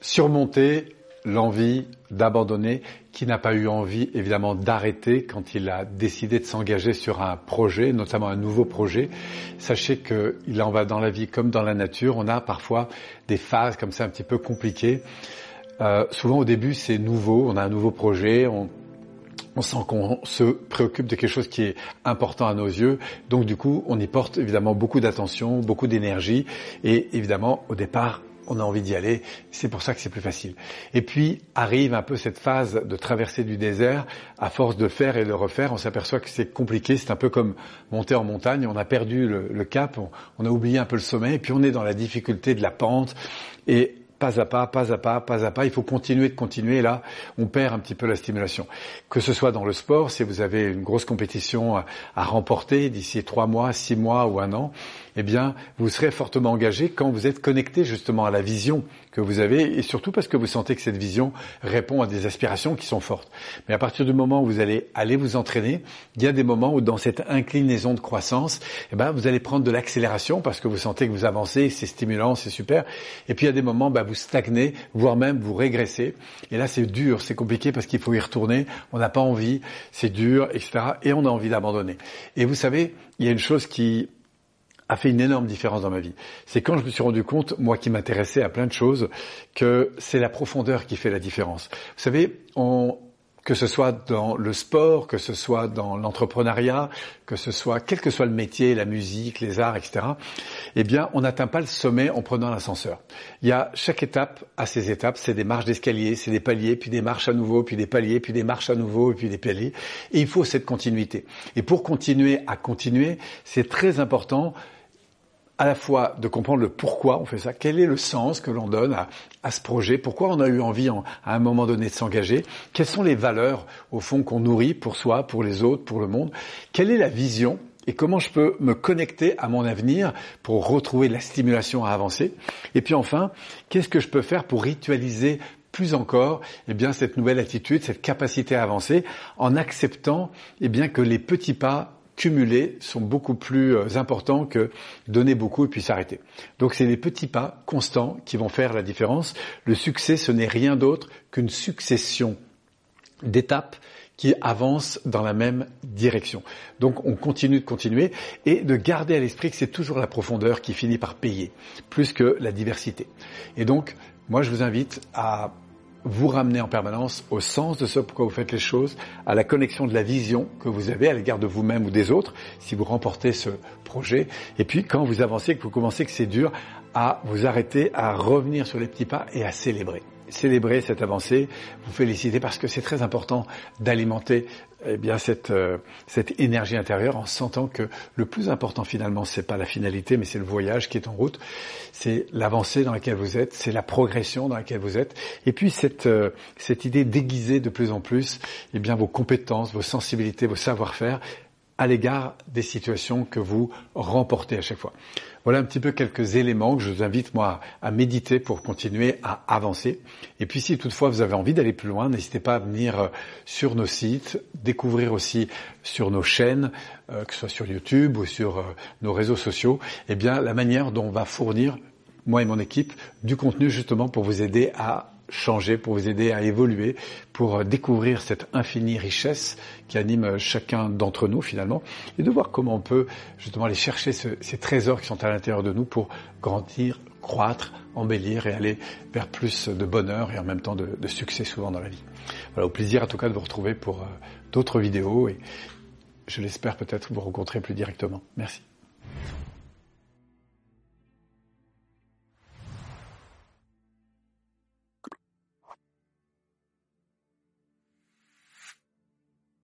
surmonter l'envie d'abandonner, qui n'a pas eu envie évidemment d'arrêter quand il a décidé de s'engager sur un projet, notamment un nouveau projet. Sachez qu'il en va dans la vie comme dans la nature. On a parfois des phases comme ça un petit peu compliquées. Euh, souvent au début c'est nouveau, on a un nouveau projet, on, on sent qu'on se préoccupe de quelque chose qui est important à nos yeux. Donc du coup, on y porte évidemment beaucoup d'attention, beaucoup d'énergie. Et évidemment, au départ, on a envie d'y aller. C'est pour ça que c'est plus facile. Et puis arrive un peu cette phase de traversée du désert. À force de faire et de refaire, on s'aperçoit que c'est compliqué. C'est un peu comme monter en montagne. On a perdu le, cap, on, on, a oublié un peu le sommet. Et puis on est dans la difficulté de la pente. Et pas à pas, pas à pas, pas à pas. Il faut continuer de continuer. Là, on perd un petit peu la stimulation. Que ce soit dans le sport, si vous avez une grosse compétition à, remporter d'ici trois mois, six mois ou un an, eh bien, vous serez fortement engagé quand vous êtes connecté justement à la vision que vous avez et surtout parce que vous sentez que cette vision répond à des aspirations qui sont fortes. Mais à partir du moment où vous allez aller vous entraîner, il y a des moments où dans cette inclinaison de croissance, eh ben, vous allez prendre de l'accélération parce que vous sentez que vous avancez, c'est stimulant, c'est super. Et puis il y a des moments, bah, vous stagnez, voire même vous régressez. Et là, c'est dur, c'est compliqué parce qu'il faut y retourner. On n'a pas envie, c'est dur, etc. Et on a envie d'abandonner. Et vous savez, il y a une chose qui a fait une énorme différence dans ma vie. C'est quand je me suis rendu compte, moi qui m'intéressais à plein de choses, que c'est la profondeur qui fait la différence. Vous savez, on, que ce soit dans le sport, que ce soit dans l'entrepreneuriat, que ce soit quel que soit le métier, la musique, les arts, etc. Eh bien, on n'atteint pas le sommet en prenant l'ascenseur. Il y a chaque étape à ces étapes, c'est des marches d'escalier, c'est des paliers, puis des marches à nouveau, puis des paliers, puis des marches à nouveau, puis des paliers. Et il faut cette continuité. Et pour continuer à continuer, c'est très important à la fois de comprendre le pourquoi on fait ça, quel est le sens que l'on donne à, ce projet, pourquoi on a eu envie à un moment donné de s'engager, quelles sont les valeurs au fond qu'on nourrit pour soi, pour les autres, pour le monde, quelle est la vision et comment je peux me connecter à mon avenir pour retrouver la stimulation à avancer. Et puis enfin, qu'est-ce que je peux faire pour ritualiser plus encore, eh bien, cette nouvelle attitude, cette capacité à avancer, en acceptant, eh bien, que les petits pas cumulés sont beaucoup plus euh, importants que donner beaucoup et puis s'arrêter. Donc c'est les petits pas constants qui vont faire la différence. Le succès, ce n'est rien d'autre qu'une succession d'étapes qui avancent dans la même direction. Donc on continue de continuer et de garder à l'esprit que c'est toujours la profondeur qui finit par payer, plus que la diversité. Et donc, moi je vous invite à vous ramener en permanence au sens de ce pourquoi vous faites les choses, à la connexion de la vision que vous avez à l'égard de vous-même ou des autres, si vous remportez ce projet. Et puis, quand vous avancez, que vous commencez que c'est dur, à vous arrêter, à revenir sur les petits pas et à célébrer célébrer cette avancée, vous féliciter parce que c'est très important d'alimenter eh bien cette euh, cette énergie intérieure en sentant que le plus important finalement c'est pas la finalité mais c'est le voyage qui est en route, c'est l'avancée dans laquelle vous êtes, c'est la progression dans laquelle vous êtes. Et puis cette euh, cette idée d'aiguiser de plus en plus eh bien vos compétences, vos sensibilités, vos savoir-faire à l'égard des situations que vous remportez à chaque fois. Voilà un petit peu quelques éléments que je vous invite moi à méditer pour continuer à avancer. Et puis si toutefois vous avez envie d'aller plus loin, n'hésitez pas à venir euh, sur nos sites, découvrir aussi sur nos chaînes, euh, que ce soit sur YouTube ou sur euh, nos réseaux sociaux, eh bien la manière dont on va fournir moi et mon équipe du contenu justement pour vous aider à changer, pour vous aider à évoluer, pour euh, découvrir cette infinie richesse qui anime euh, chacun d'entre nous finalement, et de voir comment on peut justement aller chercher ces trésors qui sont à l'intérieur de nous pour grandir, croître, embellir et aller vers plus de bonheur et en même temps de, succès souvent dans la vie. Voilà, au plaisir en tout cas de vous retrouver pour euh, d'autres vidéos et je l'espère peut-être vous rencontrer plus directement. Merci.